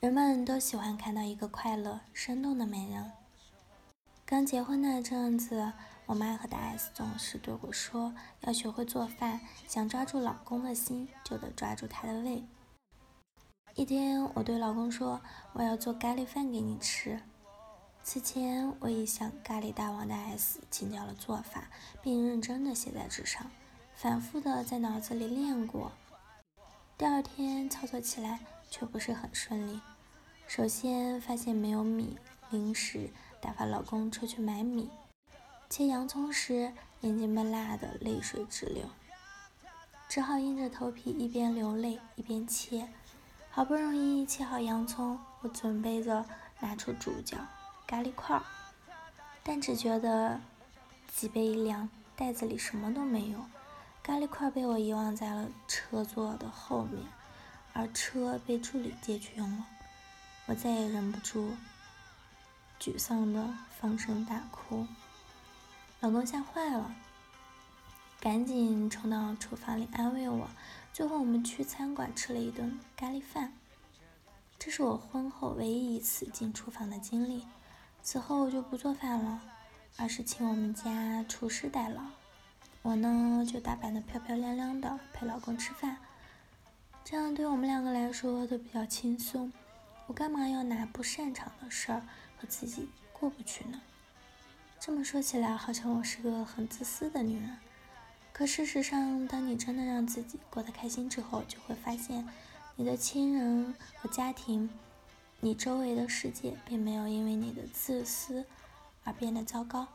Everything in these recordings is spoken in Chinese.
人们都喜欢看到一个快乐、生动的美人。刚结婚那阵子，我妈和大 S 总是对我说：“要学会做饭，想抓住老公的心，就得抓住他的胃。”一天，我对老公说：“我要做咖喱饭给你吃。”此前，我已向咖喱大王大 S 请教了做法，并认真的写在纸上，反复的在脑子里练过。第二天操作起来却不是很顺利。首先发现没有米，临时打发老公出去买米。切洋葱时，眼睛被辣得泪水直流，只好硬着头皮一边流泪一边切。好不容易切好洋葱，我准备着拿出主角咖喱块，但只觉得脊背一凉，袋子里什么都没有。咖喱块被我遗忘在了车座的后面，而车被助理借去用了。我再也忍不住，沮丧的放声大哭。老公吓坏了，赶紧冲到厨房里安慰我。最后我们去餐馆吃了一顿咖喱饭。这是我婚后唯一一次进厨房的经历。此后我就不做饭了，而是请我们家厨师代劳。我呢就打扮的漂漂亮亮的陪老公吃饭，这样对我们两个来说都比较轻松。我干嘛要拿不擅长的事儿和自己过不去呢？这么说起来，好像我是个很自私的女人。可事实上，当你真的让自己过得开心之后，就会发现，你的亲人和家庭，你周围的世界，并没有因为你的自私而变得糟糕。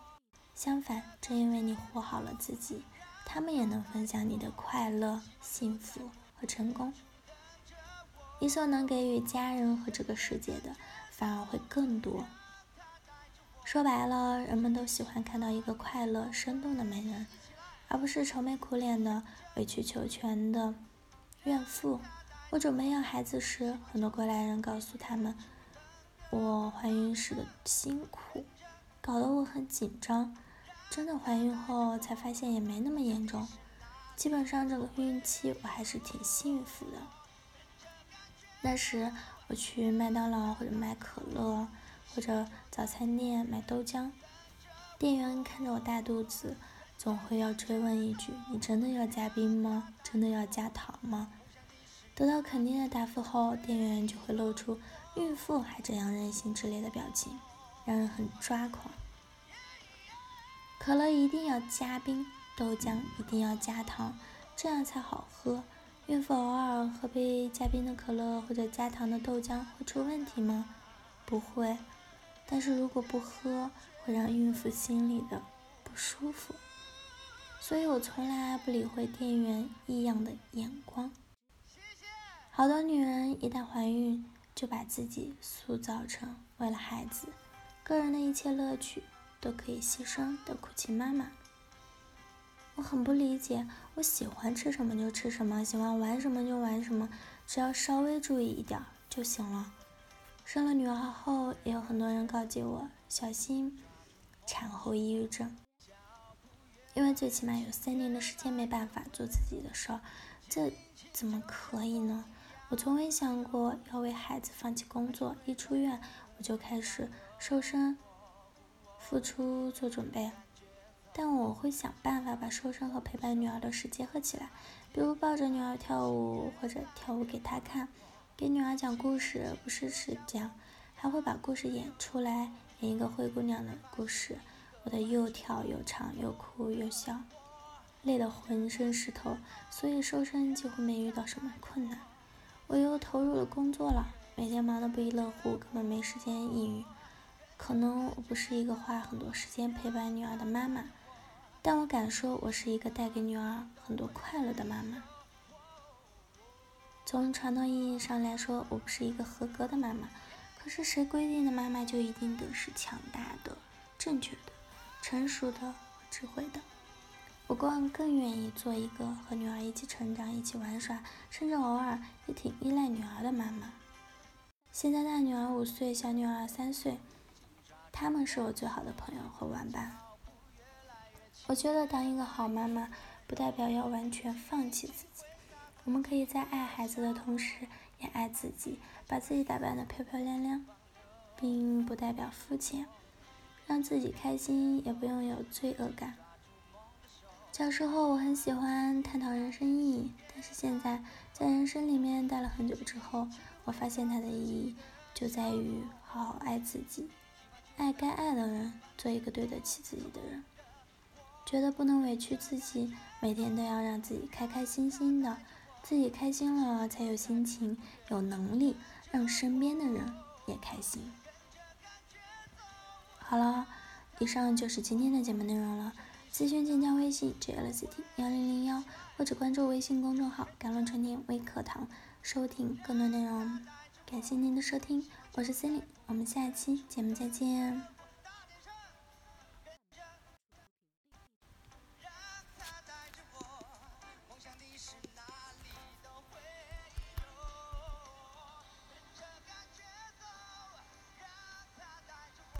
相反，正因为你活好了自己，他们也能分享你的快乐、幸福和成功。你所能给予家人和这个世界的，反而会更多。说白了，人们都喜欢看到一个快乐、生动的美人，而不是愁眉苦脸的、委曲求全的怨妇。我准备要孩子时，很多过来人告诉他们，我怀孕时的辛苦，搞得我很紧张。真的怀孕后才发现，也没那么严重。基本上整个孕期，我还是挺幸福的。那时我去麦当劳或者买可乐，或者早餐店买豆浆，店员看着我大肚子，总会要追问一句：“你真的要加冰吗？真的要加糖吗？”得到肯定的答复后，店员就会露出“孕妇还这样任性”之类的表情，让人很抓狂。可乐一定要加冰，豆浆一定要加糖，这样才好喝。孕妇偶尔喝杯加冰的可乐或者加糖的豆浆会出问题吗？不会，但是如果不喝，会让孕妇心里的不舒服。所以我从来不理会店员异样的眼光。好多女人一旦怀孕，就把自己塑造成为了孩子，个人的一切乐趣都可以牺牲的苦情妈妈。很不理解，我喜欢吃什么就吃什么，喜欢玩什么就玩什么，只要稍微注意一点就行了。生了女儿后，也有很多人告诫我小心产后抑郁症，因为最起码有三年的时间没办法做自己的事儿，这怎么可以呢？我从未想过要为孩子放弃工作，一出院我就开始瘦身、付出做准备。但我会想办法把瘦身和陪伴女儿的事结合起来，比如抱着女儿跳舞，或者跳舞给她看，给女儿讲故事，不是只讲，还会把故事演出来，演一个灰姑娘的故事。我的又跳又唱又哭又笑，累得浑身是头，所以瘦身几乎没遇到什么困难。我又投入了工作了，每天忙得不亦乐乎，根本没时间抑郁。可能我不是一个花很多时间陪伴女儿的妈妈。但我敢说，我是一个带给女儿很多快乐的妈妈。从传统意义上来说，我不是一个合格的妈妈。可是谁规定的妈妈就一定得是强大的、正确的、成熟的、智慧的？我更更愿意做一个和女儿一起成长、一起玩耍，甚至偶尔也挺依赖女儿的妈妈。现在大女儿五岁，小女儿三岁，她们是我最好的朋友和玩伴。我觉得当一个好妈妈，不代表要完全放弃自己。我们可以在爱孩子的同时，也爱自己，把自己打扮得漂漂亮亮，并不代表肤浅。让自己开心，也不用有罪恶感。小时候我很喜欢探讨人生意义，但是现在在人生里面待了很久之后，我发现它的意义就在于好好爱自己，爱该爱的人，做一个对得起自己的人。觉得不能委屈自己，每天都要让自己开开心心的，自己开心了才有心情、有能力让身边的人也开心。好了，以上就是今天的节目内容了。咨询请加微信 jlc t 幺零零幺，或者关注微信公众号“甘露春天微课堂”，收听更多内容。感谢您的收听，我是 Cindy，我们下期节目再见。